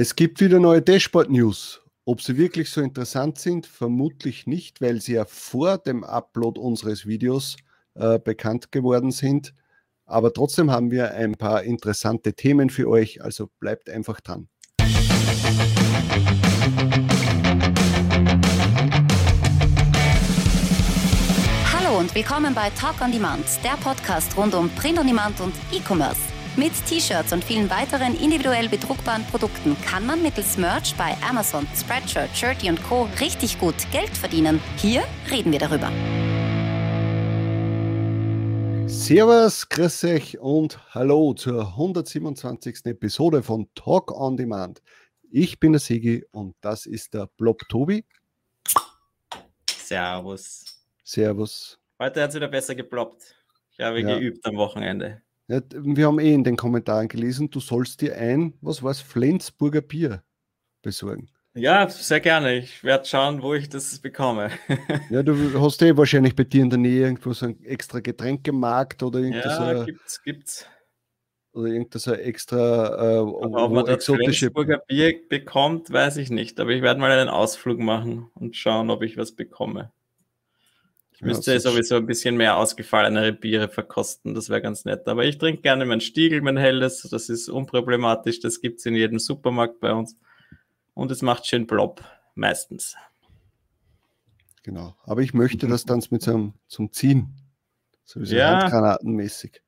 Es gibt wieder neue Dashboard-News. Ob sie wirklich so interessant sind, vermutlich nicht, weil sie ja vor dem Upload unseres Videos äh, bekannt geworden sind. Aber trotzdem haben wir ein paar interessante Themen für euch, also bleibt einfach dran. Hallo und willkommen bei Talk on Demand, der Podcast rund um Print on Demand und E-Commerce. Mit T-Shirts und vielen weiteren individuell bedruckbaren Produkten kann man mittels Merch bei Amazon, Spreadshirt, Shirty und Co. richtig gut Geld verdienen. Hier reden wir darüber. Servus, grüß euch und hallo zur 127. Episode von Talk on Demand. Ich bin der Sigi und das ist der Blob Tobi. Servus. Servus. Heute hat es wieder besser geploppt. Ich habe ja. geübt am Wochenende. Ja, wir haben eh in den Kommentaren gelesen, du sollst dir ein, was war es, Flensburger Bier besorgen. Ja, sehr gerne. Ich werde schauen, wo ich das bekomme. ja, du hast eh wahrscheinlich bei dir in der Nähe irgendwo so ein extra Getränkemarkt oder irgendwas. Ja, so gibt's, gibt's. Oder irgendwas so extra äh, ob man das Flensburger Bier bekommt, weiß ich nicht. Aber ich werde mal einen Ausflug machen und schauen, ob ich was bekomme. Ich müsste ja, sowieso ein bisschen mehr ausgefallenere Biere verkosten, das wäre ganz nett. Aber ich trinke gerne mein Stiegel, mein helles, das ist unproblematisch, das gibt es in jedem Supermarkt bei uns. Und es macht schön plopp, meistens. Genau, aber ich möchte das dann mit so einem, zum Ziehen, sowieso ja. handgranatenmäßig.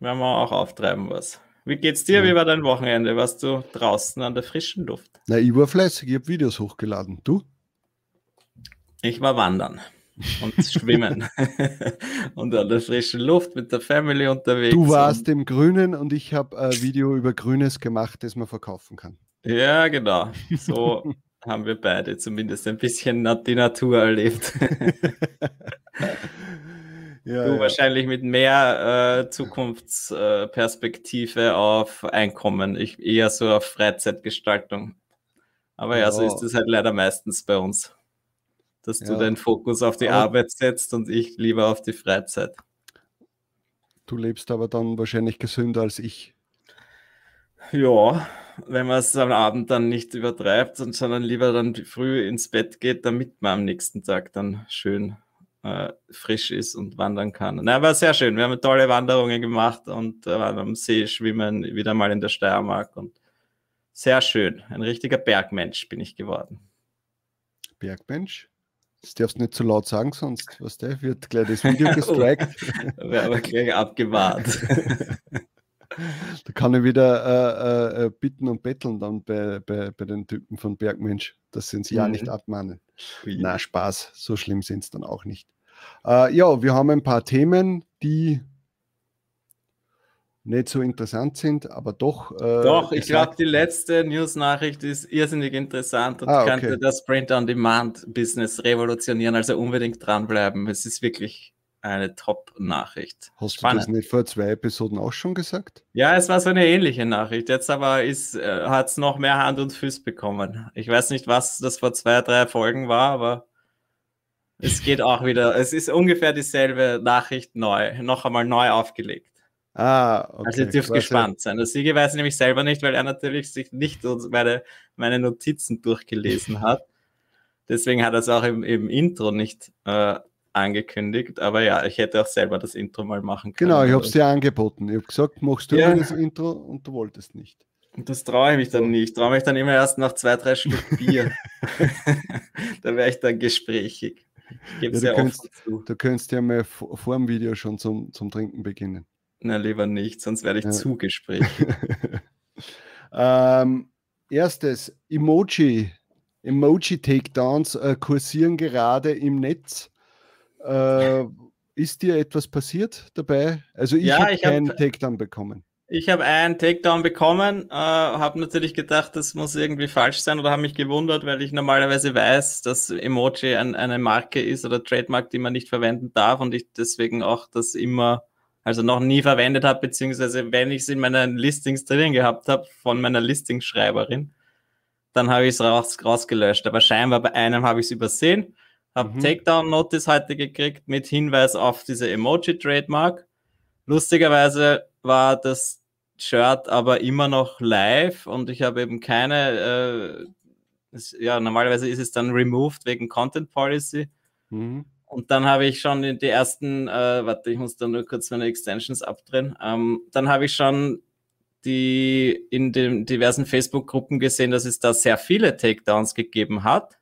Werden wir auch auftreiben was. Wie geht's dir? Ja. Wie war dein Wochenende? Warst du draußen an der frischen Luft? Na, ich war fleißig, ich habe Videos hochgeladen. Du? Ich war wandern und schwimmen und an der frischen Luft mit der Family unterwegs. Du warst im Grünen und ich habe ein Video über Grünes gemacht, das man verkaufen kann. Ja, genau. So haben wir beide zumindest ein bisschen die Natur erlebt. ja, du ja. wahrscheinlich mit mehr äh, Zukunftsperspektive äh, auf Einkommen, ich eher so auf Freizeitgestaltung. Aber ja, ja so ist es halt leider meistens bei uns dass du deinen Fokus auf die aber Arbeit setzt und ich lieber auf die Freizeit. Du lebst aber dann wahrscheinlich gesünder als ich. Ja, wenn man es am Abend dann nicht übertreibt, sondern lieber dann früh ins Bett geht, damit man am nächsten Tag dann schön äh, frisch ist und wandern kann. Na, war sehr schön. Wir haben tolle Wanderungen gemacht und äh, waren am See schwimmen, wieder mal in der Steiermark und sehr schön. Ein richtiger Bergmensch bin ich geworden. Bergmensch? Das darfst du nicht zu laut sagen, sonst was der wird gleich das Video gestrikt. Wäre aber gleich abgewahrt. da kann ich wieder äh, äh, bitten und betteln dann bei, bei, bei den Typen von Bergmensch, dass sie uns ja nicht mhm. abmahnen. Na, Spaß, so schlimm sind es dann auch nicht. Äh, ja, wir haben ein paar Themen, die nicht so interessant sind, aber doch. Äh, doch, ich glaube, die letzte News-Nachricht ist irrsinnig interessant und ah, okay. könnte das Print-on-Demand-Business revolutionieren. Also unbedingt dranbleiben. Es ist wirklich eine Top-Nachricht. Hast Spannend. du das nicht vor zwei Episoden auch schon gesagt? Ja, es war so eine ähnliche Nachricht. Jetzt aber äh, hat es noch mehr Hand und Fuß bekommen. Ich weiß nicht, was das vor zwei, drei Folgen war, aber es geht auch wieder. Es ist ungefähr dieselbe Nachricht neu, noch einmal neu aufgelegt. Ah, okay. Also ihr dürft gespannt sein. Der Sieger weiß nämlich selber nicht, weil er natürlich sich nicht meine, meine Notizen durchgelesen hat. Deswegen hat er es auch im, im Intro nicht äh, angekündigt. Aber ja, ich hätte auch selber das Intro mal machen können. Genau, ich habe es dir angeboten. Ich habe gesagt, machst du ja. das Intro und du wolltest nicht. Und das traue ich mich dann nicht. Ich traue mich dann immer erst nach zwei, drei Schluck Bier. da wäre ich dann gesprächig. Ja, du, könntest, du könntest ja mal vor dem Video schon zum, zum Trinken beginnen. Na, lieber nicht, sonst werde ich ja. zu gesprächig. ähm, erstes, Emoji. Emoji-Takedowns äh, kursieren gerade im Netz. Äh, ist dir etwas passiert dabei? Also ich ja, habe keinen hab, Takedown bekommen. Ich habe einen Takedown bekommen, äh, habe natürlich gedacht, das muss irgendwie falsch sein oder habe mich gewundert, weil ich normalerweise weiß, dass Emoji ein, eine Marke ist oder Trademark, die man nicht verwenden darf und ich deswegen auch das immer also noch nie verwendet habe, beziehungsweise wenn ich es in meinen Listings drin gehabt habe, von meiner Listingsschreiberin, dann habe ich es raus, rausgelöscht. Aber scheinbar bei einem habe ich es übersehen, habe mhm. Takedown-Notice heute gekriegt mit Hinweis auf diese Emoji-Trademark. Lustigerweise war das Shirt aber immer noch live und ich habe eben keine, äh, es, ja, normalerweise ist es dann removed wegen Content Policy. Mhm. Und dann habe ich schon die ersten, äh, warte, ich muss da nur kurz meine Extensions abdrehen. Ähm, dann habe ich schon die in den diversen Facebook-Gruppen gesehen, dass es da sehr viele Takedowns gegeben hat.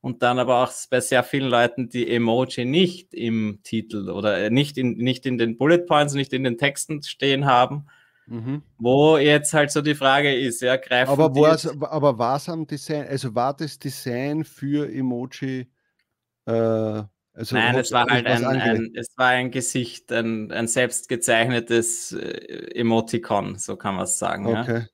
Und dann aber auch bei sehr vielen Leuten die Emoji nicht im Titel oder äh, nicht in, nicht in den Bullet Points, nicht in den Texten stehen haben. Mhm. Wo jetzt halt so die Frage ist, ja, greifen aber, was, aber was am Design, also war das Design für Emoji äh, also Nein, es war halt ein, ein, es war ein Gesicht, ein, ein selbst gezeichnetes äh, Emoticon, so kann man es sagen. Okay.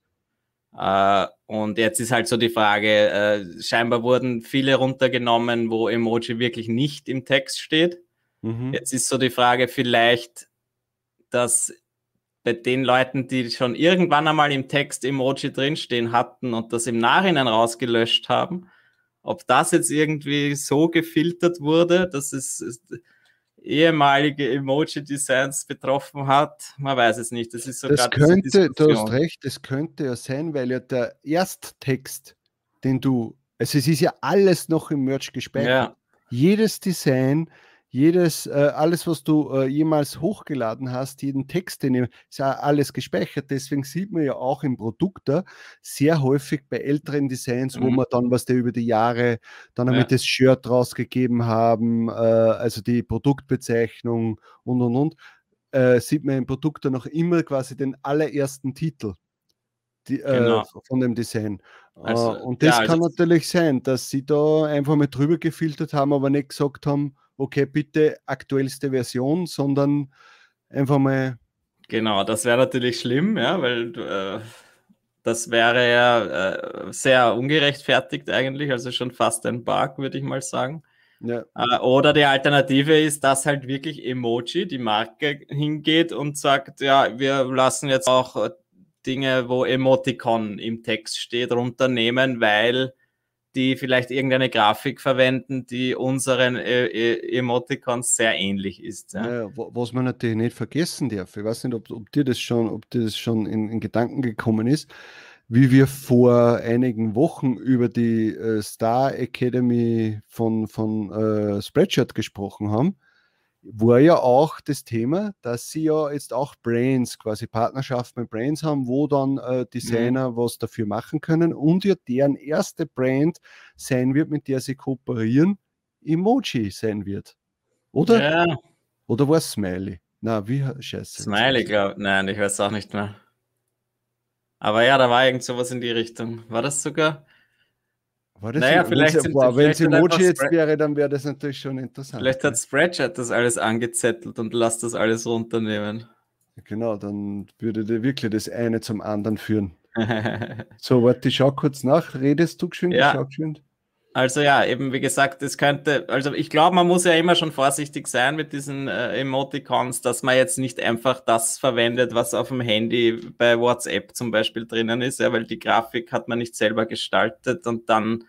Ja? Äh, und jetzt ist halt so die Frage, äh, scheinbar wurden viele runtergenommen, wo Emoji wirklich nicht im Text steht. Mhm. Jetzt ist so die Frage vielleicht, dass bei den Leuten, die schon irgendwann einmal im Text Emoji drinstehen hatten und das im Nachhinein rausgelöscht haben, ob das jetzt irgendwie so gefiltert wurde, dass es ehemalige Emoji-Designs betroffen hat, man weiß es nicht. Das ist so das könnte, du hast recht, das könnte ja sein, weil ja der Ersttext, den du, also es ist ja alles noch im Merch gespeichert. Ja. Jedes Design jedes, äh, alles, was du äh, jemals hochgeladen hast, jeden Text, den ist ja alles gespeichert. Deswegen sieht man ja auch im Produkt da sehr häufig bei älteren Designs, mhm. wo man dann, was der über die Jahre dann ja. das Shirt rausgegeben haben, äh, also die Produktbezeichnung und und und, äh, sieht man im Produkt dann noch immer quasi den allerersten Titel. Die, äh, genau. von dem Design. Äh, also, und das ja, also kann natürlich sein, dass sie da einfach mal drüber gefiltert haben, aber nicht gesagt haben, okay, bitte aktuellste Version, sondern einfach mal. Genau, das wäre natürlich schlimm, ja, weil äh, das wäre ja äh, sehr ungerechtfertigt eigentlich, also schon fast ein Bug, würde ich mal sagen. Ja. Äh, oder die Alternative ist, dass halt wirklich Emoji, die Marke, hingeht und sagt, ja, wir lassen jetzt auch Dinge, wo Emoticon im Text steht, runternehmen, weil die vielleicht irgendeine Grafik verwenden, die unseren äh, äh, Emoticons sehr ähnlich ist. Ja. Ja, was man natürlich nicht vergessen darf, ich weiß nicht, ob, ob dir das schon, ob dir das schon in, in, Gedanken gekommen ist, wie wir vor einigen Wochen über die äh, Star Academy von, von äh, Spreadshirt gesprochen haben war ja auch das Thema, dass sie ja jetzt auch Brains, quasi Partnerschaft mit Brains haben, wo dann äh, Designer mhm. was dafür machen können und ja deren erste Brand sein wird, mit der sie kooperieren, Emoji sein wird. Oder? Ja. Oder war es Smiley? Na, wie scheiße. Smiley, glaube Nein, ich weiß auch nicht mehr. Aber ja, da war irgend sowas in die Richtung. War das sogar? War das naja, vielleicht sind, boah, wenn es Emoji jetzt wäre, dann wäre das natürlich schon interessant. Vielleicht hat Spreadshirt das alles angezettelt und lasst das alles runternehmen. Genau, dann würde wirklich das eine zum anderen führen. so, warte, ich schau kurz nach. Redest du geschwind? Ja. geschwind? Also ja, eben wie gesagt, es könnte, also ich glaube, man muss ja immer schon vorsichtig sein mit diesen äh, Emoticons, dass man jetzt nicht einfach das verwendet, was auf dem Handy bei WhatsApp zum Beispiel drinnen ist, ja, weil die Grafik hat man nicht selber gestaltet und dann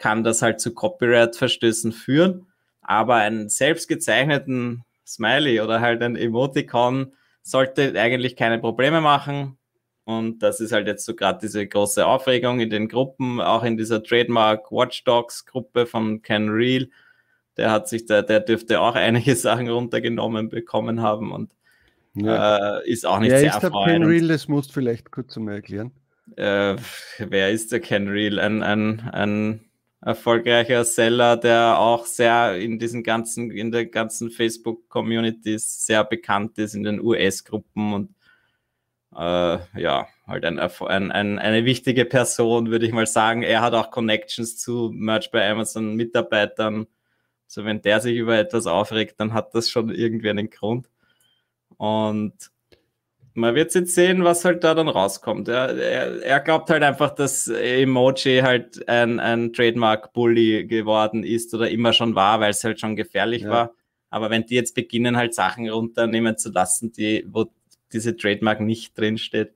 kann das halt zu Copyright-Verstößen führen. Aber einen selbst gezeichneten Smiley oder halt ein Emoticon sollte eigentlich keine Probleme machen. Und das ist halt jetzt so gerade diese große Aufregung in den Gruppen, auch in dieser Trademark Watchdogs Gruppe von Ken Real. Der hat sich da, der dürfte auch einige Sachen runtergenommen bekommen haben und ja. äh, ist auch nicht wer sehr ist der Ken Real? Das musst du vielleicht kurz mal erklären. Äh, wer ist der Ken Real? Ein, ein, ein erfolgreicher Seller, der auch sehr in diesen ganzen, in der ganzen Facebook-Communities sehr bekannt ist, in den US-Gruppen und äh, ja, halt ein, ein, ein, eine wichtige Person, würde ich mal sagen. Er hat auch Connections zu Merch bei Amazon Mitarbeitern. So, wenn der sich über etwas aufregt, dann hat das schon irgendwie einen Grund. Und man wird jetzt sehen, was halt da dann rauskommt. Er, er, er glaubt halt einfach, dass Emoji halt ein, ein Trademark-Bully geworden ist oder immer schon war, weil es halt schon gefährlich ja. war. Aber wenn die jetzt beginnen, halt Sachen runternehmen zu lassen, die, wo diese Trademark nicht drinsteht,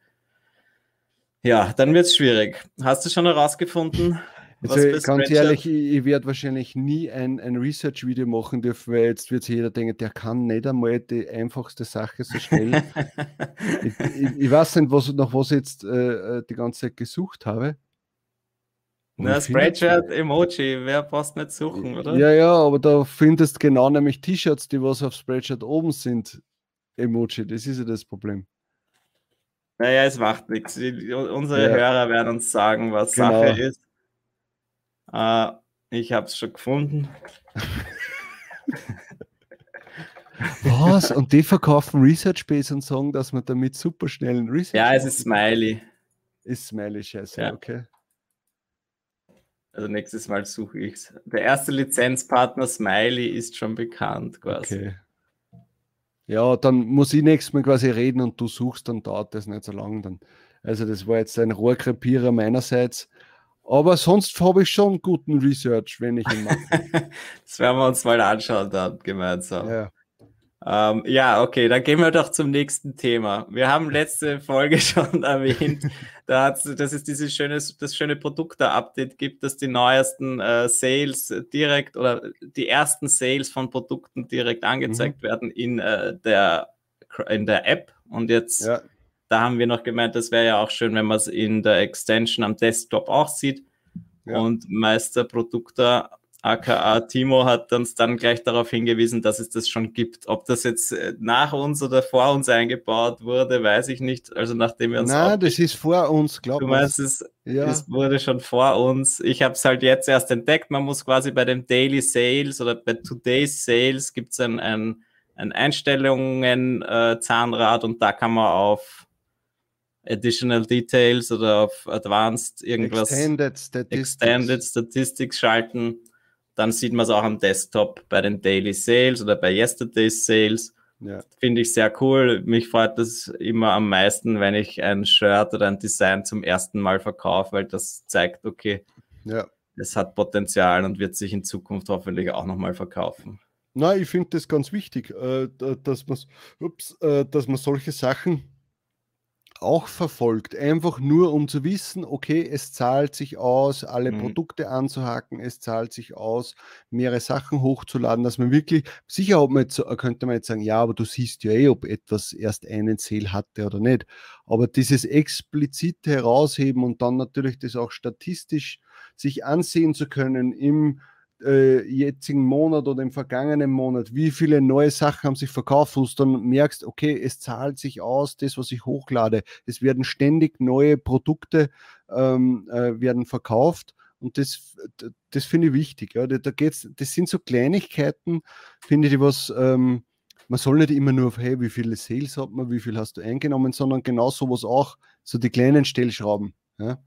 ja, dann wird es schwierig. Hast du schon herausgefunden, Also ganz ehrlich, ich, ich werde wahrscheinlich nie ein, ein Research-Video machen dürfen, weil jetzt wird sich jeder denken, der kann nicht einmal die einfachste Sache so schnell. ich, ich, ich, weiß nicht, was, nach was ich jetzt äh, äh die ganze Zeit gesucht habe. Na, Spreadshirt, Emoji, wer passt nicht suchen, oder? Ja, ja, aber da findest genau nämlich T-Shirts, die was auf Spreadshirt oben sind, Emoji. Das ist ja das Problem. Naja, es macht nichts. Unsere ja. Hörer werden uns sagen, was genau. Sache ist. Äh, ich habe es schon gefunden. Was? Und die verkaufen Research Base und sagen, dass man damit super schnell ein Research. Ja, es ist Smiley. Ist Smiley, scheiße, ja. okay. Also nächstes Mal suche ich es. Der erste Lizenzpartner Smiley ist schon bekannt quasi. Okay. Ja, dann muss ich nächstes Mal quasi reden und du suchst, dann dauert das nicht so lange. Dann. Also das war jetzt ein Rohrkrepierer meinerseits. Aber sonst habe ich schon guten Research, wenn ich ihn mache. das werden wir uns mal anschauen dann gemeinsam. Ja. Ähm, ja, okay, dann gehen wir doch zum nächsten Thema. Wir haben letzte Folge schon erwähnt, da dass es dieses schöne, das schöne Produkte-Update gibt, dass die neuesten äh, Sales direkt oder die ersten Sales von Produkten direkt angezeigt mhm. werden in, äh, der, in der App. Und jetzt, ja. Da haben wir noch gemeint, das wäre ja auch schön, wenn man es in der Extension am Desktop auch sieht. Ja. Und Meister Produkte aka Timo hat uns dann gleich darauf hingewiesen, dass es das schon gibt. Ob das jetzt äh, nach uns oder vor uns eingebaut wurde, weiß ich nicht. Also nachdem wir uns. Nein, das ist vor uns, glaube ich. Du meinst, es, ja. es wurde schon vor uns. Ich habe es halt jetzt erst entdeckt. Man muss quasi bei dem Daily Sales oder bei Today's Sales gibt es ein, ein, ein Einstellungen äh, Zahnrad und da kann man auf Additional Details oder auf Advanced irgendwas Extended Statistics, Extended Statistics schalten dann sieht man es auch am Desktop bei den Daily Sales oder bei Yesterday's Sales. Ja. Finde ich sehr cool. Mich freut das immer am meisten, wenn ich ein Shirt oder ein Design zum ersten Mal verkaufe, weil das zeigt, okay, ja. es hat Potenzial und wird sich in Zukunft hoffentlich auch nochmal verkaufen. Na, ich finde das ganz wichtig, äh, dass man, ups, äh, dass man solche Sachen auch verfolgt, einfach nur um zu wissen, okay, es zahlt sich aus, alle mhm. Produkte anzuhaken, es zahlt sich aus, mehrere Sachen hochzuladen, dass man wirklich, sicher ob man jetzt, könnte man jetzt sagen, ja, aber du siehst ja eh, ob etwas erst einen Sale hatte oder nicht. Aber dieses explizite herausheben und dann natürlich das auch statistisch sich ansehen zu können im äh, jetzigen Monat oder im vergangenen Monat, wie viele neue Sachen haben sich verkauft, wo du dann merkst, okay, es zahlt sich aus, das, was ich hochlade. Es werden ständig neue Produkte ähm, äh, werden verkauft. Und das, das finde ich wichtig. Ja. Da, da geht's, das sind so Kleinigkeiten, finde ich, was, ähm, man soll nicht immer nur auf, hey, wie viele Sales hat man, wie viel hast du eingenommen, sondern genau sowas auch, so die kleinen Stellschrauben. Ja.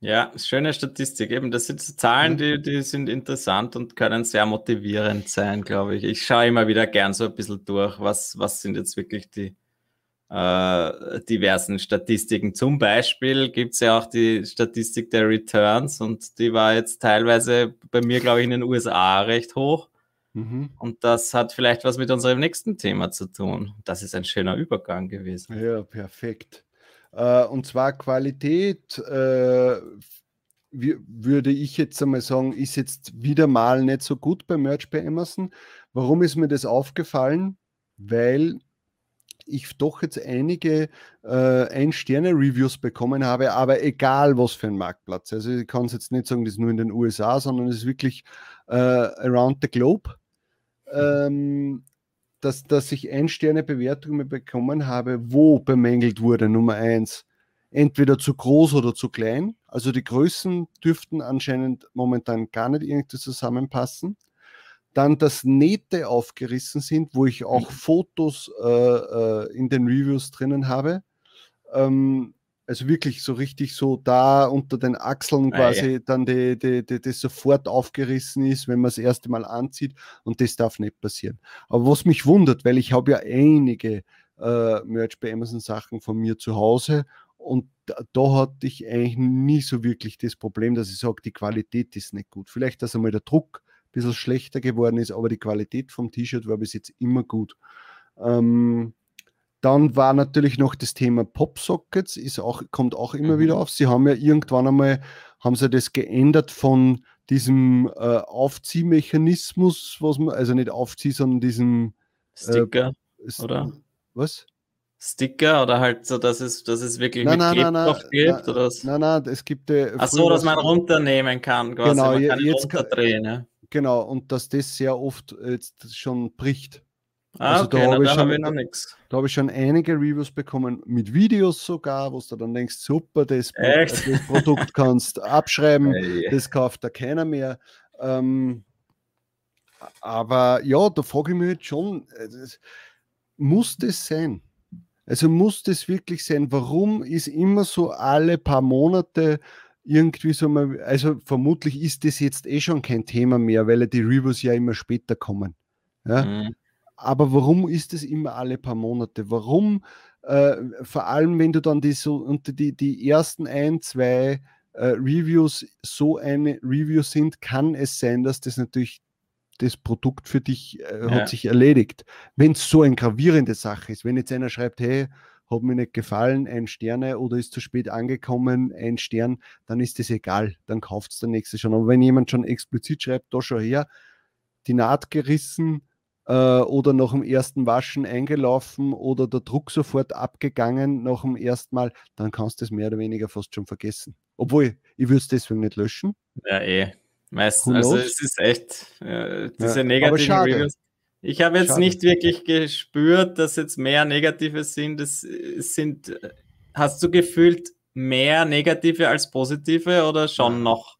Ja, schöne Statistik. Eben, das sind Zahlen, die, die sind interessant und können sehr motivierend sein, glaube ich. Ich schaue immer wieder gern so ein bisschen durch, was, was sind jetzt wirklich die äh, diversen Statistiken. Zum Beispiel gibt es ja auch die Statistik der Returns und die war jetzt teilweise bei mir, glaube ich, in den USA recht hoch. Mhm. Und das hat vielleicht was mit unserem nächsten Thema zu tun. Das ist ein schöner Übergang gewesen. Ja, perfekt. Äh, und zwar Qualität, äh, würde ich jetzt einmal sagen, ist jetzt wieder mal nicht so gut bei Merch bei Amazon. Warum ist mir das aufgefallen? Weil ich doch jetzt einige äh, Ein-Sterne-Reviews bekommen habe, aber egal was für ein Marktplatz. Also ich kann es jetzt nicht sagen, das ist nur in den USA, sondern es ist wirklich äh, around the globe. Ähm, dass, dass ich Ein-Sterne-Bewertungen bekommen habe, wo bemängelt wurde, Nummer eins, entweder zu groß oder zu klein. Also die Größen dürften anscheinend momentan gar nicht irgendwie zusammenpassen. Dann, dass Nähte aufgerissen sind, wo ich auch mhm. Fotos äh, äh, in den Reviews drinnen habe. Ähm, also wirklich so richtig so da unter den Achseln ah, quasi ja. dann die, die, die, das sofort aufgerissen ist, wenn man das erste Mal anzieht und das darf nicht passieren. Aber was mich wundert, weil ich habe ja einige äh, Merch bei Amazon Sachen von mir zu Hause und da, da, hatte ich eigentlich nie so wirklich das Problem, dass ich sage, die Qualität ist nicht gut. Vielleicht, dass einmal der Druck ein bisschen schlechter geworden ist, aber die Qualität vom T-Shirt war bis jetzt immer gut. Ähm, dann war natürlich noch das Thema Popsockets, ist auch, kommt auch immer mhm. wieder auf. Sie haben ja irgendwann einmal, haben sie das geändert von diesem äh, Aufziehmechanismus, was man, also nicht aufziehen, sondern diesem Sticker, äh, oder? Was? Sticker oder halt so, dass es, dass es wirklich nein, mit nein, Klebstoff nein, gibt? Nein, oder was? nein, nein, es gibt. Äh, Ach so, dass man runternehmen kann, quasi. Genau, man kann jetzt runterdrehen. Ja. Genau, und dass das sehr oft jetzt schon bricht. Ah, also okay, da habe ich, hab habe ich schon einige Reviews bekommen, mit Videos sogar, wo du dann denkst, super, das, das Produkt kannst abschreiben, hey. das kauft da keiner mehr. Ähm, aber ja, da frage ich mich jetzt schon, äh, muss das sein? Also muss das wirklich sein? Warum ist immer so alle paar Monate irgendwie so mal, also vermutlich ist das jetzt eh schon kein Thema mehr, weil die Reviews ja immer später kommen. Ja? Mhm. Aber warum ist es immer alle paar Monate? Warum, äh, vor allem wenn du dann die so unter die, die ersten ein, zwei äh, Reviews so eine Review sind, kann es sein, dass das natürlich das Produkt für dich äh, ja. hat sich erledigt. Wenn es so eine gravierende Sache ist, wenn jetzt einer schreibt, hey, hat mir nicht gefallen, ein Sterne oder ist zu spät angekommen, ein Stern, dann ist das egal, dann kauft es der nächste schon. Aber wenn jemand schon explizit schreibt, da schon her, die Naht gerissen äh, oder nach dem ersten Waschen eingelaufen oder der Druck sofort abgegangen nach dem ersten Mal, dann kannst du es mehr oder weniger fast schon vergessen. Obwohl, ich würde es deswegen nicht löschen. Ja, eh. Meistens, also es ist echt, äh, diese ja, negativen Reviews ich habe jetzt Schade. nicht wirklich gespürt, dass jetzt mehr Negative sind. Es sind, hast du gefühlt mehr Negative als Positive oder schon noch?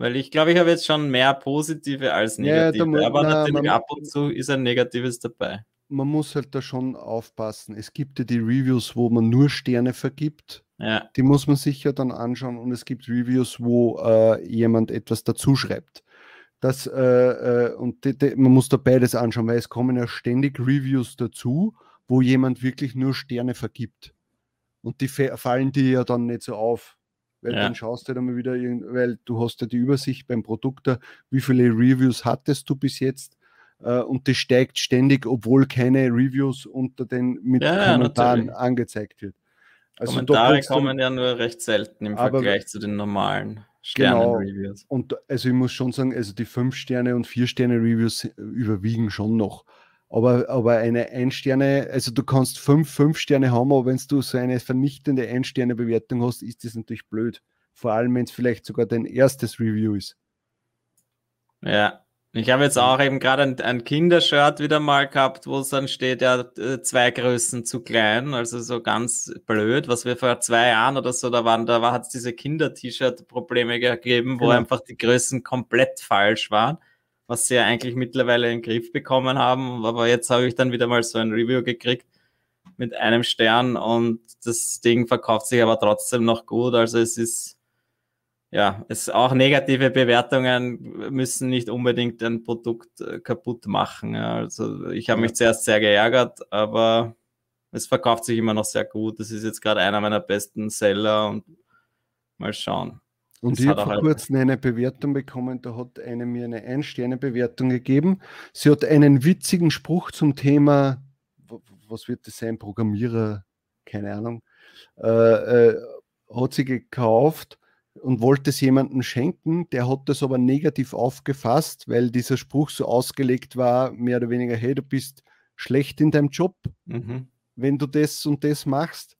Weil ich glaube, ich habe jetzt schon mehr Positive als Negative. Ja, aber na, natürlich ab und zu ist ein Negatives dabei. Man muss halt da schon aufpassen. Es gibt ja die Reviews, wo man nur Sterne vergibt. Ja. Die muss man sich ja dann anschauen. Und es gibt Reviews, wo äh, jemand etwas dazu schreibt. Das, äh, äh, und die, die, man muss da beides anschauen, weil es kommen ja ständig Reviews dazu, wo jemand wirklich nur Sterne vergibt. Und die fallen dir ja dann nicht so auf. Weil ja. dann schaust du dann mal wieder, weil du hast ja die Übersicht beim Produkt da, wie viele Reviews hattest du bis jetzt äh, und die steigt ständig, obwohl keine Reviews unter den mit ja, Kommentaren natürlich. angezeigt wird. Also Kommentare kommen ja nur recht selten im Vergleich zu den normalen. Sterne-Reviews. Genau. Und also ich muss schon sagen, also die 5 Sterne und 4 Sterne Reviews überwiegen schon noch. Aber, aber eine Ein-Sterne, also du kannst 5 5 Sterne haben, aber wenn du so eine vernichtende Ein-Sterne-Bewertung hast, ist das natürlich blöd. Vor allem, wenn es vielleicht sogar dein erstes Review ist. Ja, ich habe jetzt auch eben gerade ein, ein Kindershirt wieder mal gehabt, wo es dann steht, ja, äh, zwei Größen zu klein, also so ganz blöd, was wir vor zwei Jahren oder so da waren, da war, hat es diese Kinder-T-Shirt-Probleme gegeben, wo genau. einfach die Größen komplett falsch waren, was sie ja eigentlich mittlerweile in den Griff bekommen haben, aber jetzt habe ich dann wieder mal so ein Review gekriegt mit einem Stern und das Ding verkauft sich aber trotzdem noch gut, also es ist ja, es auch negative Bewertungen müssen nicht unbedingt ein Produkt äh, kaputt machen. Also ich habe mich zuerst sehr geärgert, aber es verkauft sich immer noch sehr gut. Das ist jetzt gerade einer meiner besten Seller und mal schauen. Und das ich habe vor halt kurzem eine Bewertung bekommen, da hat eine mir eine Ein-Sterne-Bewertung gegeben. Sie hat einen witzigen Spruch zum Thema, was wird das sein, Programmierer, keine Ahnung, äh, äh, hat sie gekauft und wollte es jemandem schenken, der hat das aber negativ aufgefasst, weil dieser Spruch so ausgelegt war, mehr oder weniger, hey, du bist schlecht in deinem Job, mhm. wenn du das und das machst.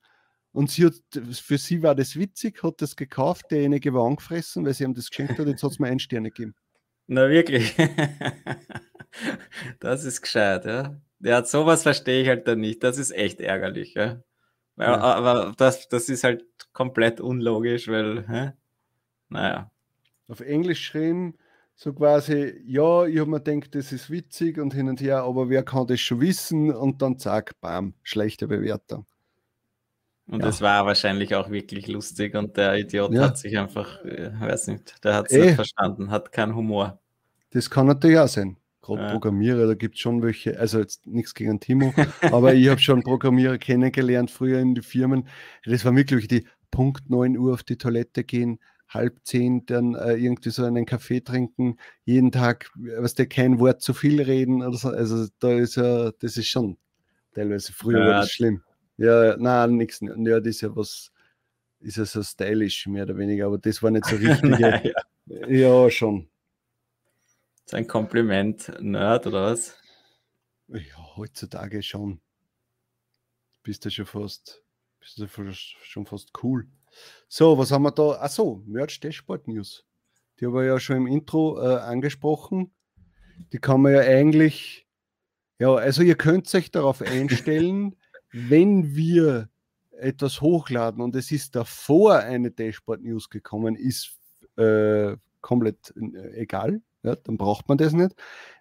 Und sie hat, für sie war das witzig, hat das gekauft, derjenige war angefressen, weil sie ihm das geschenkt hat, jetzt hat es mir einen Stern gegeben. Na wirklich. das ist gescheit, ja. Ja, sowas verstehe ich halt dann nicht. Das ist echt ärgerlich, ja. ja. Aber das, das ist halt komplett unlogisch, weil, hä? Naja. Auf Englisch geschrieben, so quasi, ja, ich habe mir gedacht, das ist witzig und hin und her, aber wer kann das schon wissen? Und dann zack, bam, schlechte Bewertung. Und ja. das war wahrscheinlich auch wirklich lustig und der Idiot ja. hat sich einfach, äh, weiß nicht, der hat es nicht verstanden, hat keinen Humor. Das kann natürlich auch sein. Gerade ja. Programmierer, da gibt es schon welche, also jetzt nichts gegen Timo, aber ich habe schon Programmierer kennengelernt früher in den Firmen. Das war wirklich die Punkt 9 Uhr auf die Toilette gehen, halb zehn dann äh, irgendwie so einen Kaffee trinken, jeden Tag, was der kein Wort zu viel reden oder so. Also da ist ja, das ist schon teilweise früher ja. war das schlimm. Ja, nein, nichts. Ja, das ist ja was, ist er so stylisch, mehr oder weniger, aber das war nicht so richtig. ja. ja, schon. Sein Kompliment, Nerd oder was? Ja, heutzutage schon. Bist du schon fast, bist du schon fast cool. So, was haben wir da? Achso, Merch Dashboard News. Die haben wir ja schon im Intro äh, angesprochen. Die kann man ja eigentlich, ja, also ihr könnt euch darauf einstellen, wenn wir etwas hochladen und es ist davor eine Dashboard News gekommen, ist äh, komplett äh, egal. Ja, dann braucht man das nicht.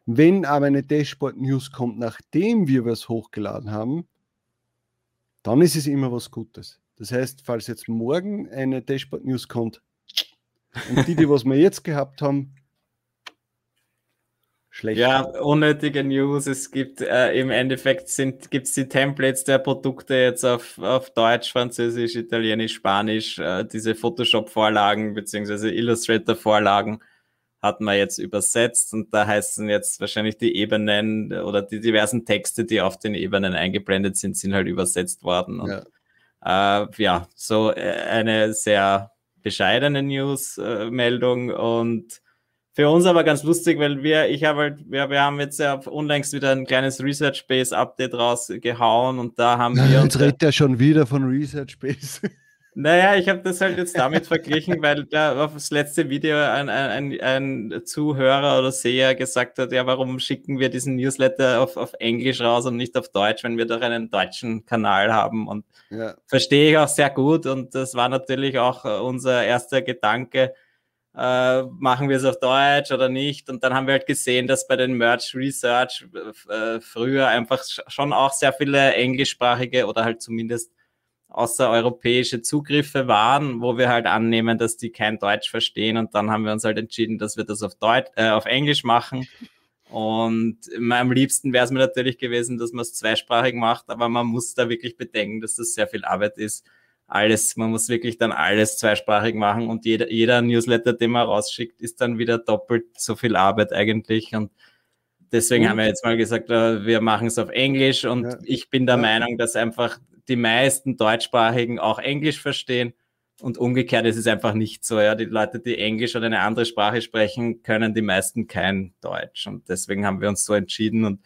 Wenn aber eine Dashboard News kommt, nachdem wir was hochgeladen haben, dann ist es immer was Gutes. Das heißt, falls jetzt morgen eine Dashboard News kommt und die, die was wir jetzt gehabt haben, schlecht. Ja, unnötige News. Es gibt äh, im Endeffekt gibt es die Templates der Produkte jetzt auf, auf Deutsch, Französisch, Italienisch, Spanisch. Äh, diese Photoshop-Vorlagen bzw. Illustrator-Vorlagen hat man jetzt übersetzt und da heißen jetzt wahrscheinlich die Ebenen oder die diversen Texte, die auf den Ebenen eingeblendet sind, sind halt übersetzt worden. Und, ja. Äh, ja, so äh, eine sehr bescheidene News-Meldung und für uns aber ganz lustig, weil wir, ich habe halt, wir, wir haben jetzt ja unlängst wieder ein kleines Research Base Update rausgehauen und da haben wir. Jetzt redet er schon wieder von Research Base. Naja, ich habe das halt jetzt damit verglichen, weil da auf das letzte Video ein, ein, ein, Zuhörer oder Seher gesagt hat, ja, warum schicken wir diesen Newsletter auf, auf Englisch raus und nicht auf Deutsch, wenn wir doch einen deutschen Kanal haben. Und ja. verstehe ich auch sehr gut. Und das war natürlich auch unser erster Gedanke, äh, machen wir es auf Deutsch oder nicht? Und dann haben wir halt gesehen, dass bei den Merch Research äh, früher einfach schon auch sehr viele englischsprachige oder halt zumindest außereuropäische Zugriffe waren, wo wir halt annehmen, dass die kein Deutsch verstehen. Und dann haben wir uns halt entschieden, dass wir das auf, Deutsch, äh, auf Englisch machen. Und am liebsten wäre es mir natürlich gewesen, dass man es zweisprachig macht, aber man muss da wirklich bedenken, dass das sehr viel Arbeit ist. Alles, man muss wirklich dann alles zweisprachig machen und jeder, jeder Newsletter, den man rausschickt, ist dann wieder doppelt so viel Arbeit eigentlich. Und deswegen und? haben wir jetzt mal gesagt, äh, wir machen es auf Englisch und ja. ich bin der ja. Meinung, dass einfach die meisten Deutschsprachigen auch Englisch verstehen. Und umgekehrt ist es einfach nicht so. Ja, die Leute, die Englisch oder eine andere Sprache sprechen, können die meisten kein Deutsch. Und deswegen haben wir uns so entschieden. Und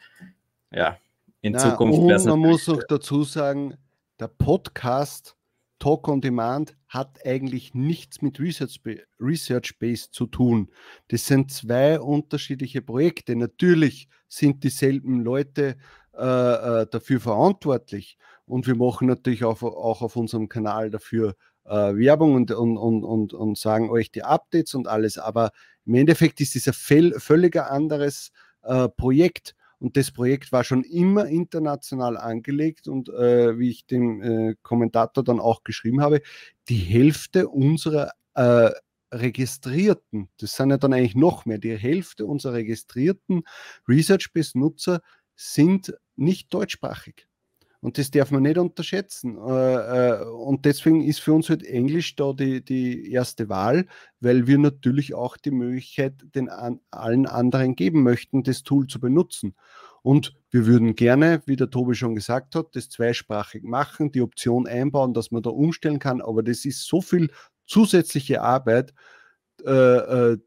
ja, in Na, Zukunft es. Man muss noch dazu sagen, der Podcast Talk on Demand hat eigentlich nichts mit Research, Research Base zu tun. Das sind zwei unterschiedliche Projekte. Natürlich sind dieselben Leute äh, äh, dafür verantwortlich. Und wir machen natürlich auch, auch auf unserem Kanal dafür äh, Werbung und, und, und, und, sagen euch die Updates und alles. Aber im Endeffekt ist es ein völlig anderes äh, Projekt. Und das Projekt war schon immer international angelegt und äh, wie ich dem äh, Kommentator dann auch geschrieben habe, die Hälfte unserer äh, Registrierten, das sind ja dann eigentlich noch mehr, die Hälfte unserer registrierten Research-Based-Nutzer sind nicht deutschsprachig. Und das darf man nicht unterschätzen. Äh, äh, und deswegen ist für uns halt Englisch da die, die erste Wahl, weil wir natürlich auch die Möglichkeit den an, allen anderen geben möchten, das Tool zu benutzen. Und wir würden gerne, wie der Tobi schon gesagt hat, das zweisprachig machen, die Option einbauen, dass man da umstellen kann. Aber das ist so viel zusätzliche Arbeit. Äh,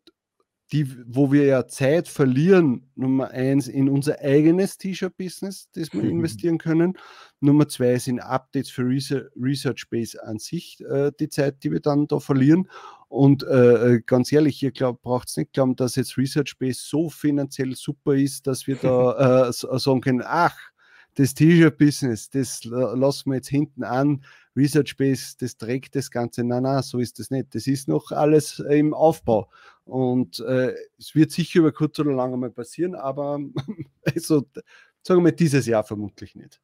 die, wo wir ja Zeit verlieren, Nummer eins, in unser eigenes T-Shirt-Business, das wir investieren können. Nummer zwei in Updates für Research Base an sich, äh, die Zeit, die wir dann da verlieren. Und äh, äh ganz ehrlich, ihr braucht es nicht glauben, dass jetzt Research Base so finanziell super ist, dass wir da äh, sagen können, ach, das T-Shirt-Business, das lassen wir jetzt hinten an. Research Base, das trägt das Ganze. Nein, nein, so ist das nicht. Das ist noch alles im Aufbau. Und äh, es wird sicher über kurz oder lang einmal passieren, aber also, sagen wir dieses Jahr vermutlich nicht.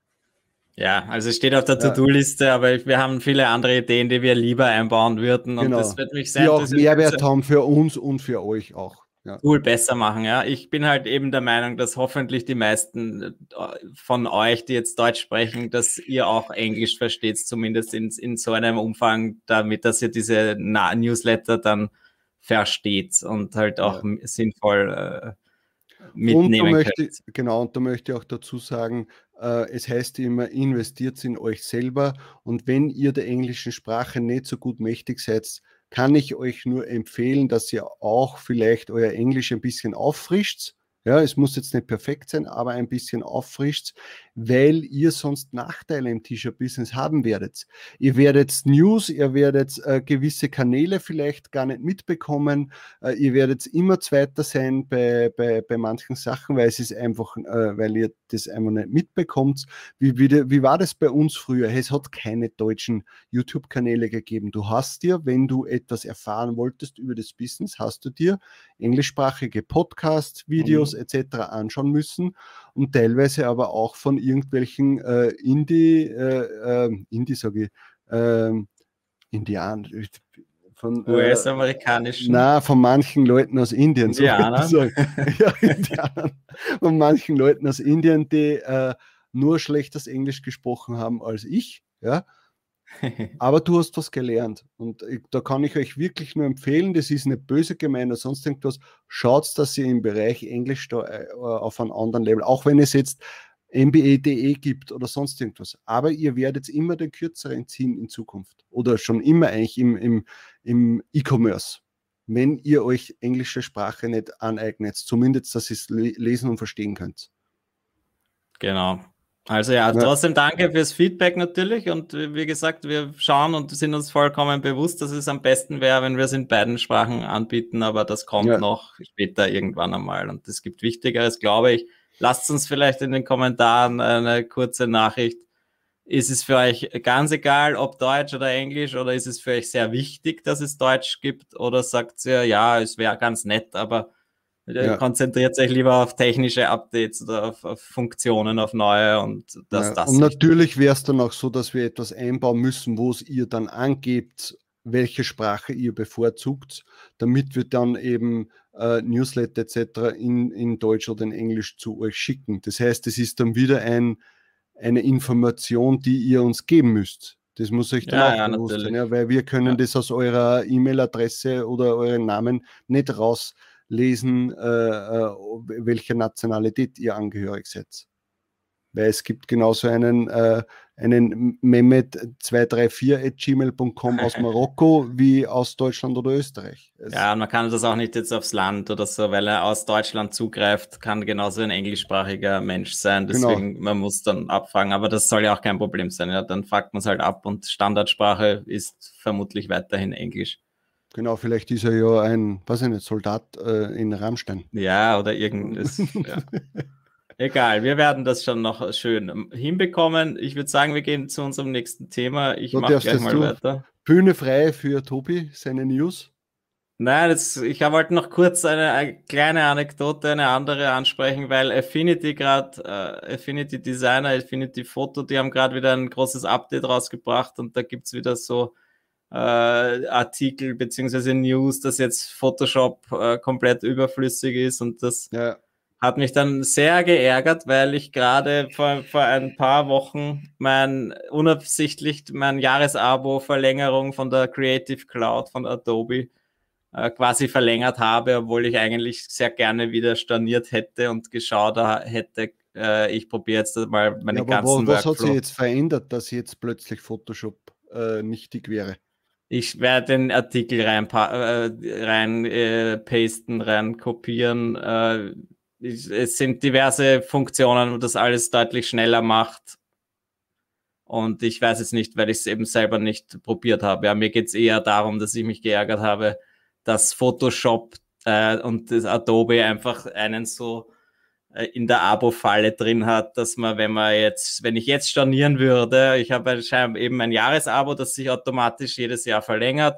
Ja, also es steht auf der To-Do-Liste, aber wir haben viele andere Ideen, die wir lieber einbauen würden. Und genau. das wird mich sehr Die auch Mehrwert haben für uns und für euch auch ja. cool besser machen. Ja, ich bin halt eben der Meinung, dass hoffentlich die meisten äh, von euch, die jetzt Deutsch sprechen, dass ihr auch Englisch versteht, zumindest in, in so einem Umfang, damit dass ihr diese Na Newsletter dann versteht und halt auch ja. sinnvoll äh, mitnehmen und möchte. Genau, und da möchte ich auch dazu sagen, äh, es heißt immer, investiert in euch selber und wenn ihr der englischen Sprache nicht so gut mächtig seid, kann ich euch nur empfehlen, dass ihr auch vielleicht euer Englisch ein bisschen auffrischt ja, es muss jetzt nicht perfekt sein, aber ein bisschen auffrischt, weil ihr sonst Nachteile im T-Shirt-Business haben werdet. Ihr werdet News, ihr werdet äh, gewisse Kanäle vielleicht gar nicht mitbekommen, äh, ihr werdet immer Zweiter sein bei, bei, bei manchen Sachen, weil es ist einfach, äh, weil ihr das einfach nicht mitbekommt. Wie, wie, wie war das bei uns früher? Es hat keine deutschen YouTube-Kanäle gegeben. Du hast dir, wenn du etwas erfahren wolltest über das Business, hast du dir englischsprachige Podcasts, Videos, Videos etc. anschauen müssen und teilweise aber auch von irgendwelchen äh, Indie, äh, äh, Indie sage ich, ähm, Indian, von äh, US-amerikanischen. Na, von manchen Leuten aus Indien. Indianer. So ja, Indianern. Von manchen Leuten aus Indien, die äh, nur schlechtes Englisch gesprochen haben als ich. Ja. Aber du hast was gelernt. Und ich, da kann ich euch wirklich nur empfehlen, das ist nicht böse gemeint oder sonst irgendwas. Schaut, dass ihr im Bereich Englisch da äh, auf einem anderen Level, auch wenn es jetzt MBA.de gibt oder sonst irgendwas. Aber ihr werdet immer den kürzeren ziehen in Zukunft. Oder schon immer eigentlich im, im, im E-Commerce. Wenn ihr euch englische Sprache nicht aneignet, zumindest, dass ihr es lesen und verstehen könnt. Genau. Also ja, trotzdem danke fürs Feedback natürlich und wie gesagt, wir schauen und sind uns vollkommen bewusst, dass es am besten wäre, wenn wir es in beiden Sprachen anbieten, aber das kommt ja. noch später irgendwann einmal und es gibt Wichtigeres, glaube ich. Lasst uns vielleicht in den Kommentaren eine kurze Nachricht. Ist es für euch ganz egal, ob Deutsch oder Englisch oder ist es für euch sehr wichtig, dass es Deutsch gibt oder sagt ihr, ja, es wäre ganz nett, aber ja. Konzentriert sich lieber auf technische Updates oder auf, auf Funktionen, auf neue und das, ja, das. Und natürlich wäre es dann auch so, dass wir etwas einbauen müssen, wo es ihr dann angebt, welche Sprache ihr bevorzugt, damit wir dann eben äh, Newsletter etc. In, in Deutsch oder in Englisch zu euch schicken. Das heißt, es ist dann wieder ein, eine Information, die ihr uns geben müsst. Das muss euch dann ja, auch ja, bewusst sein, ja, weil wir können das aus eurer E-Mail-Adresse oder euren Namen nicht raus lesen, äh, äh, welcher Nationalität ihr angehörig seid. Weil es gibt genauso einen, äh, einen Mehmet234.gmail.com aus Marokko wie aus Deutschland oder Österreich. Es ja, man kann das auch nicht jetzt aufs Land oder so, weil er aus Deutschland zugreift, kann genauso ein englischsprachiger Mensch sein. Genau. Deswegen, genau. man muss dann abfangen, aber das soll ja auch kein Problem sein. Ja, dann fuckt man es halt ab und Standardsprache ist vermutlich weiterhin Englisch. Genau, vielleicht ist er ja ein, was ich nicht, Soldat äh, in Rammstein. Ja, oder irgendwas. ja. Egal, wir werden das schon noch schön hinbekommen. Ich würde sagen, wir gehen zu unserem nächsten Thema. Ich mache gleich mal weiter. Bühne frei für Tobi, seine News. Nein, das, ich wollte noch kurz eine, eine, kleine Anekdote, eine andere ansprechen, weil Affinity gerade, äh, Affinity Designer, Affinity Photo, die haben gerade wieder ein großes Update rausgebracht und da gibt es wieder so äh, Artikel beziehungsweise News, dass jetzt Photoshop äh, komplett überflüssig ist und das ja. Hat mich dann sehr geärgert, weil ich gerade vor, vor ein paar Wochen mein unabsichtlich mein Jahresabo-Verlängerung von der Creative Cloud von Adobe äh, quasi verlängert habe, obwohl ich eigentlich sehr gerne wieder storniert hätte und geschaut hätte, äh, ich probiere jetzt mal meine ja, ganzen was, was hat sich jetzt verändert, dass jetzt plötzlich Photoshop äh, nichtig wäre? Ich werde den Artikel rein, äh, rein äh, pasten, rein kopieren. Äh, es sind diverse Funktionen, wo das alles deutlich schneller macht. Und ich weiß es nicht, weil ich es eben selber nicht probiert habe. Ja, mir geht es eher darum, dass ich mich geärgert habe, dass Photoshop äh, und das Adobe einfach einen so äh, in der Abo-Falle drin hat, dass man, wenn man jetzt, wenn ich jetzt stornieren würde, ich habe eben ein Jahresabo, das sich automatisch jedes Jahr verlängert.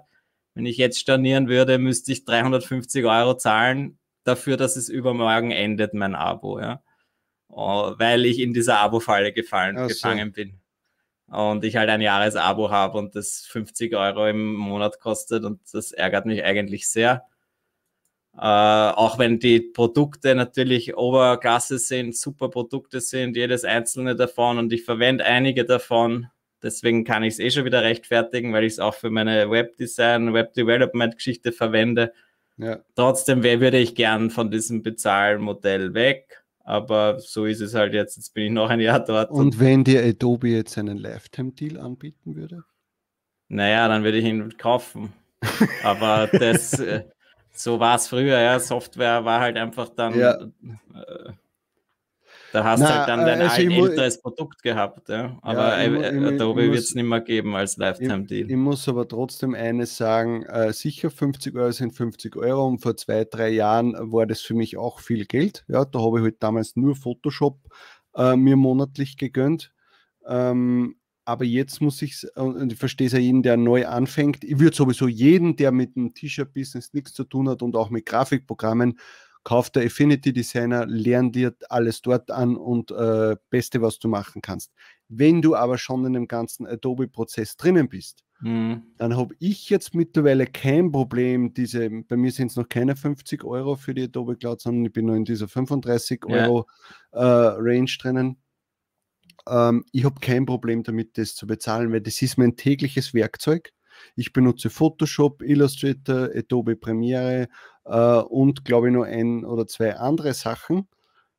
Wenn ich jetzt stornieren würde, müsste ich 350 Euro zahlen dafür, dass es übermorgen endet, mein Abo, ja. Oh, weil ich in dieser Abo-Falle gefallen, so. gefangen bin. Und ich halt ein Jahresabo habe und das 50 Euro im Monat kostet und das ärgert mich eigentlich sehr. Äh, auch wenn die Produkte natürlich Oberklasse sind, super Produkte sind, jedes einzelne davon und ich verwende einige davon. Deswegen kann ich es eh schon wieder rechtfertigen, weil ich es auch für meine Webdesign, Webdevelopment-Geschichte verwende. Ja. Trotzdem würde ich gern von diesem Bezahlmodell weg. Aber so ist es halt jetzt. Jetzt bin ich noch ein Jahr dort. Und, und wenn dir Adobe jetzt einen Lifetime-Deal anbieten würde? Naja, dann würde ich ihn kaufen. Aber das, äh, so war es früher, ja. Software war halt einfach dann. Ja. Äh, da hast du halt dann dein also ein älteres Produkt gehabt, ja. Aber ja, ich, Adobe wird es nicht mehr geben als Lifetime-Deal. Ich, ich, muss aber trotzdem eines sagen: äh, sicher 50 Euro sind 50 Euro und vor zwei, drei Jahren war das für mich auch viel Geld. Ja, da habe ich halt damals nur Photoshop äh, mir monatlich gegönnt. Ähm, aber jetzt muss ich, und ich verstehe es ja jeden, der neu anfängt, ich würde sowieso jeden, der mit dem T-Shirt-Business nichts zu tun hat und auch mit Grafikprogrammen, kauft der Affinity Designer, lern dir alles dort an und äh, Beste, was du machen kannst. Wenn du aber schon in dem ganzen Adobe-Prozess drinnen bist, mhm. dann habe ich jetzt mittlerweile kein Problem, diese, bei mir sind es noch keine 50 Euro für die Adobe Cloud, sondern ich bin nur in dieser 35 Euro ja. äh, Range drinnen ähm, ich habe kein Problem damit, das zu bezahlen, weil das ist mein tägliches Werkzeug. Ich benutze Photoshop, Illustrator, Adobe Premiere äh, und glaube ich noch ein oder zwei andere Sachen.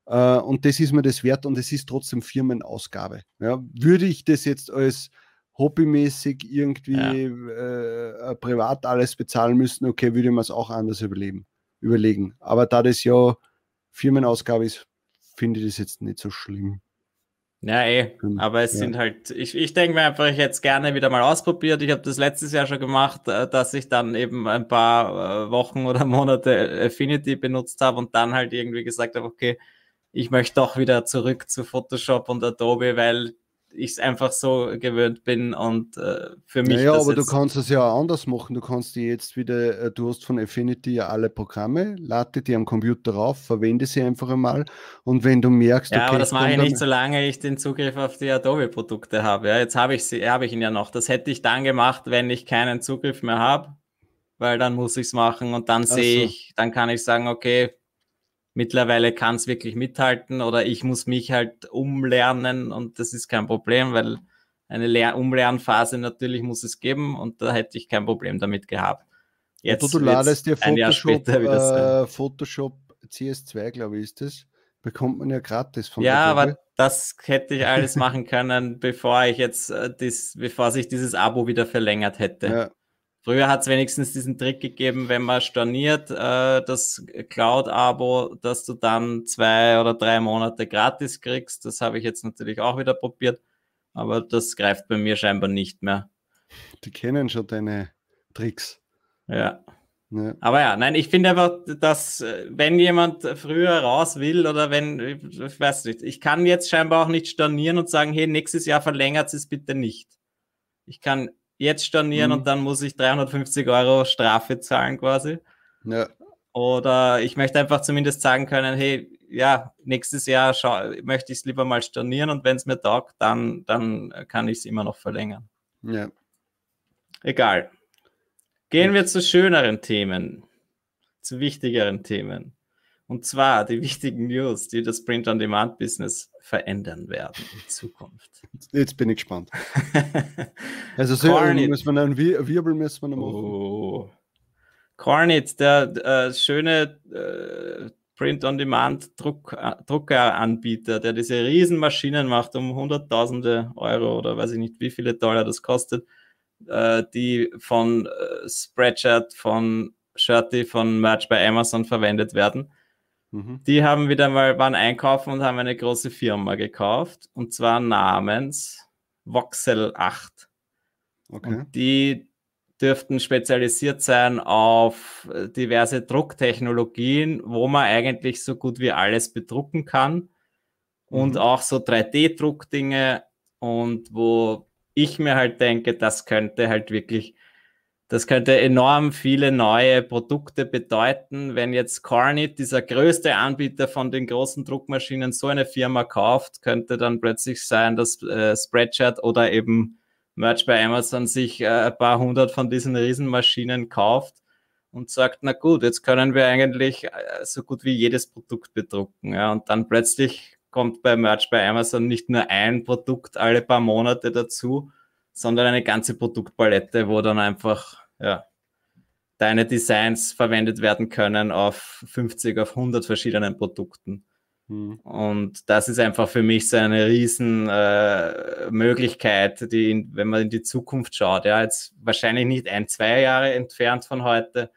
Äh, und das ist mir das wert und es ist trotzdem Firmenausgabe. Ja, würde ich das jetzt als hobbymäßig irgendwie ja. äh, äh privat alles bezahlen müssen, okay, würde ich mir es auch anders überleben, überlegen. Aber da das ja Firmenausgabe ist, finde ich das jetzt nicht so schlimm. Ja, eh. Aber es ja. sind halt, ich, ich denke mir einfach, ich hätte es gerne wieder mal ausprobiert. Ich habe das letztes Jahr schon gemacht, äh, dass ich dann eben ein paar äh, Wochen oder Monate Affinity benutzt habe und dann halt irgendwie gesagt habe, okay, ich möchte doch wieder zurück zu Photoshop und Adobe, weil ich es einfach so gewöhnt bin und äh, für mich. Ja, naja, aber du kannst es ja auch anders machen. Du kannst dir jetzt wieder, äh, du hast von Affinity ja alle Programme, lade die am Computer rauf, verwende sie einfach einmal und wenn du merkst, ja, okay, aber das mache ich nicht, solange ich den Zugriff auf die Adobe-Produkte habe. Ja, jetzt habe ich sie, habe ich ihn ja noch. Das hätte ich dann gemacht, wenn ich keinen Zugriff mehr habe, weil dann muss ich es machen und dann sehe so. ich, dann kann ich sagen, okay, mittlerweile kann es wirklich mithalten oder ich muss mich halt umlernen und das ist kein Problem, weil eine Lehr Umlernphase natürlich muss es geben und da hätte ich kein Problem damit gehabt. Jetzt du, du ladest dir Photoshop, äh, Photoshop CS2, glaube ich, ist das. Bekommt man ja gratis von Ja, aber das hätte ich alles machen können, bevor ich jetzt äh, das, bevor sich dieses Abo wieder verlängert hätte. Ja. Früher hat es wenigstens diesen Trick gegeben, wenn man storniert äh, das Cloud-Abo, dass du dann zwei oder drei Monate gratis kriegst. Das habe ich jetzt natürlich auch wieder probiert, aber das greift bei mir scheinbar nicht mehr. Die kennen schon deine Tricks. Ja. ja. Aber ja, nein, ich finde einfach, dass äh, wenn jemand früher raus will oder wenn, ich weiß nicht, ich kann jetzt scheinbar auch nicht stornieren und sagen, hey, nächstes Jahr verlängert es bitte nicht. Ich kann jetzt stornieren mhm. und dann muss ich 350 Euro Strafe zahlen quasi. Ja. Oder ich möchte einfach zumindest sagen können, hey, ja, nächstes Jahr schau, möchte ich es lieber mal stornieren und wenn es mir taugt, dann, dann kann ich es immer noch verlängern. Ja. Egal. Gehen wir zu schöneren Themen, zu wichtigeren Themen. Und zwar die wichtigen News, die das Print-on-Demand-Business verändern werden in Zukunft. Jetzt bin ich gespannt. also so müssen wir einen Wirbel müssen wir noch machen. Oh. Cornit, der äh, schöne äh, Print-on-Demand-Druckeranbieter, der diese Riesenmaschinen macht um hunderttausende Euro oder weiß ich nicht, wie viele Dollar das kostet, äh, die von äh, Spreadshirt, von Shirty, von Merch bei Amazon verwendet werden Mhm. Die haben wieder mal, waren einkaufen und haben eine große Firma gekauft und zwar namens Voxel 8. Okay. Und die dürften spezialisiert sein auf äh, diverse Drucktechnologien, wo man eigentlich so gut wie alles bedrucken kann und mhm. auch so 3D-Druckdinge und wo ich mir halt denke, das könnte halt wirklich das könnte enorm viele neue Produkte bedeuten, wenn jetzt Cornit, dieser größte Anbieter von den großen Druckmaschinen, so eine Firma kauft, könnte dann plötzlich sein, dass äh, Spreadshirt oder eben Merch bei Amazon sich äh, ein paar hundert von diesen Riesenmaschinen kauft und sagt, na gut, jetzt können wir eigentlich äh, so gut wie jedes Produkt bedrucken. Ja, und dann plötzlich kommt bei Merch bei Amazon nicht nur ein Produkt alle paar Monate dazu, sondern eine ganze Produktpalette, wo dann einfach, ja, deine Designs verwendet werden können auf 50, auf 100 verschiedenen Produkten. Hm. Und das ist einfach für mich so eine riesen äh, Möglichkeit, die, wenn man in die Zukunft schaut, ja, jetzt wahrscheinlich nicht ein, zwei Jahre entfernt von heute,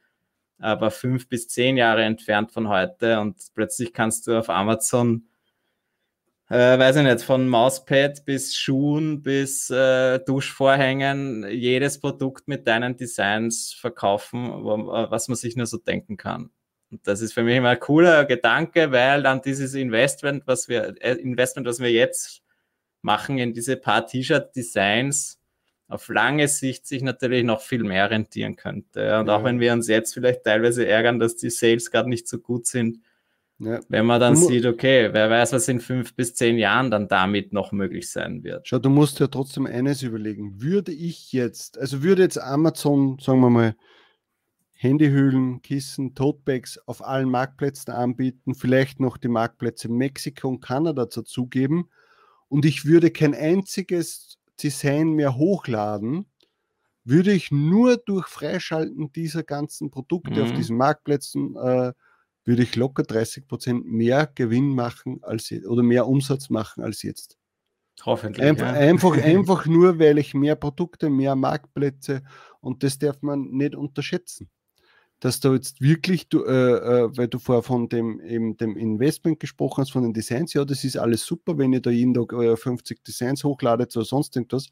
aber fünf bis zehn Jahre entfernt von heute und plötzlich kannst du auf Amazon äh, weiß ich nicht, von Mauspad bis Schuhen bis äh, Duschvorhängen, jedes Produkt mit deinen Designs verkaufen, wo, was man sich nur so denken kann. Und das ist für mich immer ein cooler Gedanke, weil dann dieses Investment, was wir, äh, Investment, was wir jetzt machen in diese paar T-Shirt-Designs, auf lange Sicht sich natürlich noch viel mehr rentieren könnte. Und ja. auch wenn wir uns jetzt vielleicht teilweise ärgern, dass die Sales gerade nicht so gut sind, ja. Wenn man dann sieht, okay, wer weiß, was in fünf bis zehn Jahren dann damit noch möglich sein wird. Schau, du musst ja trotzdem eines überlegen. Würde ich jetzt, also würde jetzt Amazon, sagen wir mal, Handyhüllen, Kissen, Totebags auf allen Marktplätzen anbieten, vielleicht noch die Marktplätze Mexiko und Kanada dazugeben und ich würde kein einziges Design mehr hochladen, würde ich nur durch Freischalten dieser ganzen Produkte mhm. auf diesen Marktplätzen äh, würde ich locker 30 Prozent mehr Gewinn machen als oder mehr Umsatz machen als jetzt. Hoffentlich. Einfach, ja. einfach, einfach nur, weil ich mehr Produkte, mehr Marktplätze und das darf man nicht unterschätzen. Dass du jetzt wirklich, du, äh, äh, weil du vorher von dem, eben dem Investment gesprochen hast, von den Designs, ja, das ist alles super, wenn ihr da jeden Tag äh, 50 Designs hochladet oder sonst irgendwas.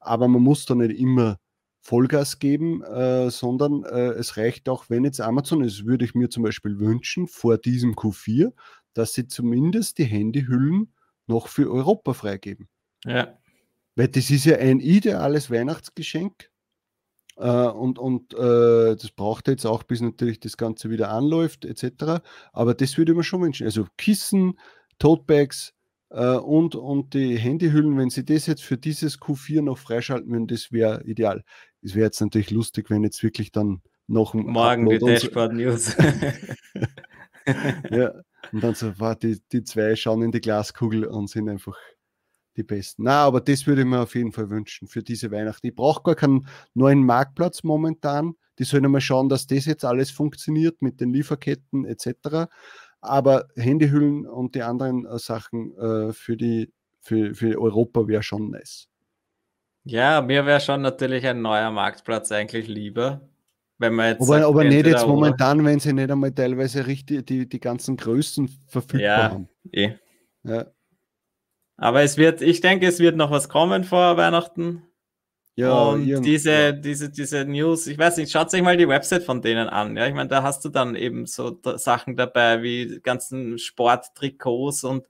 Aber man muss da nicht immer Vollgas geben, äh, sondern äh, es reicht auch, wenn jetzt Amazon, das würde ich mir zum Beispiel wünschen, vor diesem Q4, dass sie zumindest die Handyhüllen noch für Europa freigeben. Ja. Weil das ist ja ein ideales Weihnachtsgeschenk. Äh, und und äh, das braucht jetzt auch, bis natürlich das Ganze wieder anläuft, etc. Aber das würde man schon wünschen. Also Kissen, Totebags, und, und die Handyhüllen, wenn sie das jetzt für dieses Q4 noch freischalten würden, das wäre ideal. Es wäre jetzt natürlich lustig, wenn jetzt wirklich dann noch Morgen die Dashboard News. ja, und dann so, war die, die zwei schauen in die Glaskugel und sind einfach die Besten. Na, aber das würde ich mir auf jeden Fall wünschen für diese Weihnachten. Ich brauche gar keinen neuen Marktplatz momentan. Die sollen mal schauen, dass das jetzt alles funktioniert mit den Lieferketten etc. Aber Handyhüllen und die anderen äh, Sachen äh, für, die, für, für Europa wäre schon nice. Ja, mir wäre schon natürlich ein neuer Marktplatz eigentlich lieber. Wenn man jetzt aber, sagt, aber nicht jetzt momentan, wenn sie nicht einmal teilweise richtig die, die ganzen Größen verfügbar ja, haben. Eh. Ja. Aber es wird, ich denke, es wird noch was kommen vor Weihnachten. Ja, und diese, ja. diese, diese News, ich weiß nicht, schaut euch mal die Website von denen an. Ja, ich meine, da hast du dann eben so da Sachen dabei wie ganzen Sporttrikots und,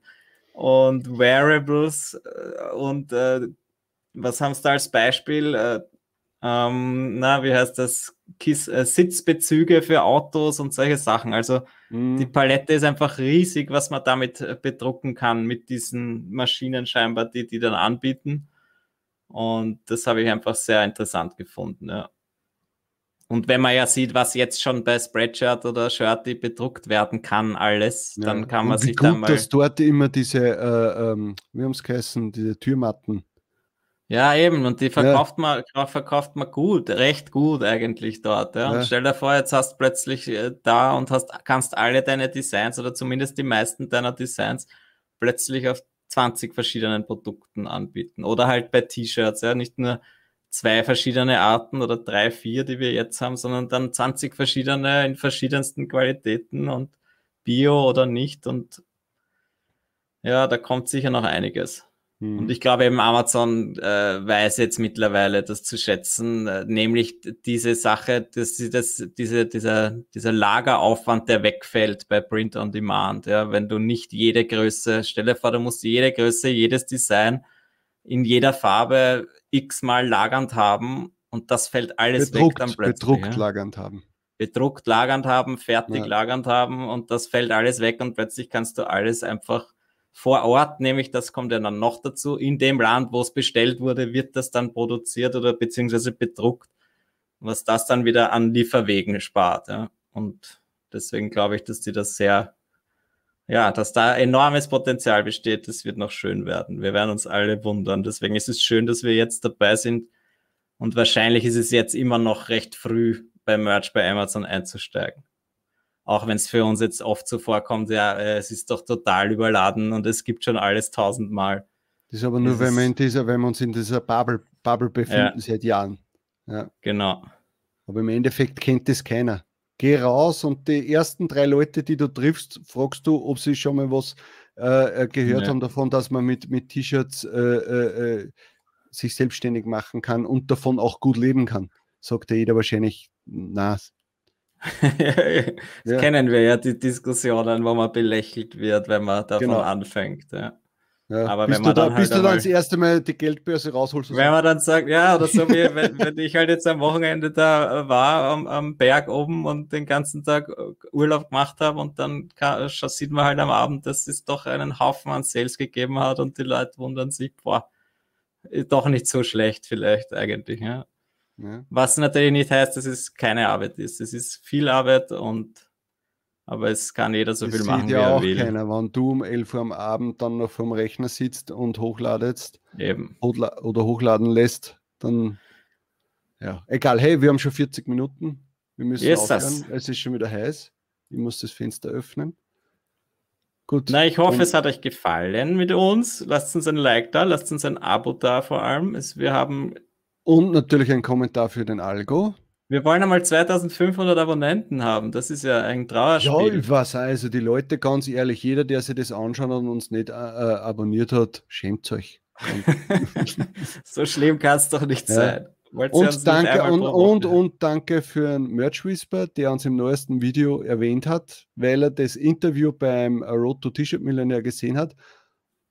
und Wearables äh, und äh, was haben sie da als Beispiel? Äh, ähm, na, wie heißt das? Kiss, äh, Sitzbezüge für Autos und solche Sachen. Also mhm. die Palette ist einfach riesig, was man damit äh, bedrucken kann mit diesen Maschinen scheinbar, die die dann anbieten. Und das habe ich einfach sehr interessant gefunden. Ja. Und wenn man ja sieht, was jetzt schon bei Spreadshirt oder Shirty bedruckt werden kann, alles, ja. dann kann man sich gut, da mal. dass dort immer diese, äh, ähm, wie haben es geheißen, diese Türmatten. Ja, eben, und die verkauft, ja. man, verkauft man gut, recht gut eigentlich dort. Ja. Und stell dir vor, jetzt hast du plötzlich äh, da und hast, kannst alle deine Designs oder zumindest die meisten deiner Designs plötzlich auf 20 verschiedenen Produkten anbieten. Oder halt bei T-Shirts, ja, nicht nur zwei verschiedene Arten oder drei, vier, die wir jetzt haben, sondern dann 20 verschiedene in verschiedensten Qualitäten und Bio oder nicht. Und ja, da kommt sicher noch einiges. Hm. Und ich glaube eben Amazon äh, weiß jetzt mittlerweile das zu schätzen, äh, nämlich diese Sache, dass das, diese, dieser, dieser Lageraufwand, der wegfällt bei Print on Demand. Ja, wenn du nicht jede Größe, stelle vor, du musst jede Größe, jedes Design in jeder Farbe x-mal lagernd haben und das fällt alles bedruckt, weg dann plötzlich. Bedruckt ja. lagernd haben. Bedruckt lagernd haben, fertig ja. lagernd haben und das fällt alles weg und plötzlich kannst du alles einfach vor Ort, nämlich das kommt ja dann noch dazu, in dem Land, wo es bestellt wurde, wird das dann produziert oder beziehungsweise bedruckt, was das dann wieder an Lieferwegen spart. Ja. Und deswegen glaube ich, dass die das sehr, ja, dass da enormes Potenzial besteht. Das wird noch schön werden. Wir werden uns alle wundern. Deswegen ist es schön, dass wir jetzt dabei sind. Und wahrscheinlich ist es jetzt immer noch recht früh bei Merch bei Amazon einzusteigen. Auch wenn es für uns jetzt oft so vorkommt, ja, äh, es ist doch total überladen und es gibt schon alles tausendmal. Das ist aber nur, das wenn wir, in dieser, wenn wir uns in dieser Bubble, Bubble befinden ja. seit Jahren. Ja. Genau. Aber im Endeffekt kennt das keiner. Geh raus und die ersten drei Leute, die du triffst, fragst du, ob sie schon mal was äh, äh gehört ja. haben davon, dass man mit, mit T-Shirts äh, äh, äh, sich selbstständig machen kann und davon auch gut leben kann. Sagt ja jeder wahrscheinlich, na. das ja. kennen wir ja die Diskussionen, wo man belächelt wird, wenn man davon genau. anfängt. Ja. Ja, aber wenn man da, dann halt bis du dann das erste Mal die Geldbörse rausholst. Wenn man dann sagt, ja, oder so wie wenn, wenn ich halt jetzt am Wochenende da war am, am Berg oben und den ganzen Tag Urlaub gemacht habe und dann kann, sieht man halt am Abend, dass es doch einen Haufen an Sales gegeben hat und die Leute wundern sich, boah, doch nicht so schlecht vielleicht eigentlich. Ja. Ja. Was natürlich nicht heißt, dass es keine Arbeit ist. Es ist viel Arbeit und aber es kann jeder so das viel machen, ja wie er auch will. Keiner, wenn du um 11 Uhr am Abend dann noch vom Rechner sitzt und hochladest Eben. oder hochladen lässt, dann ja, egal. Hey, wir haben schon 40 Minuten. Wir müssen yes, aufhören. Es ist schon wieder heiß. Ich muss das Fenster öffnen. Gut. Na, ich hoffe, es hat euch gefallen mit uns. Lasst uns ein Like da, lasst uns ein Abo da vor allem. Es, wir haben und natürlich ein Kommentar für den Algo. Wir wollen einmal 2500 Abonnenten haben. Das ist ja ein Trauerspiel. Ja, was also die Leute, ganz ehrlich, jeder, der sich das anschaut und uns nicht äh, äh abonniert hat, schämt euch. so schlimm kann es doch nicht ja. sein. und danke, und, und, und, danke für einen Merch Whisper, der uns im neuesten Video erwähnt hat, weil er das Interview beim Road to T-Shirt Millionär gesehen hat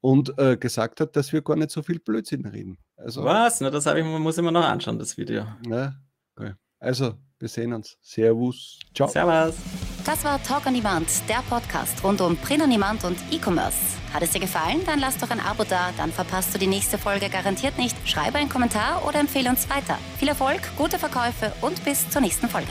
und äh, gesagt hat, dass wir gar nicht so viel Blödsinn reden. Also, Was? Na, das ich, muss ich mir noch anschauen, das Video. Ja, okay. Also, wir sehen uns. Servus. Ciao. Servus. Das war Talk on Demand, der Podcast rund um Print on Demand und E-Commerce. Hat es dir gefallen? Dann lass doch ein Abo da, dann verpasst du die nächste Folge garantiert nicht. Schreibe einen Kommentar oder empfehle uns weiter. Viel Erfolg, gute Verkäufe und bis zur nächsten Folge.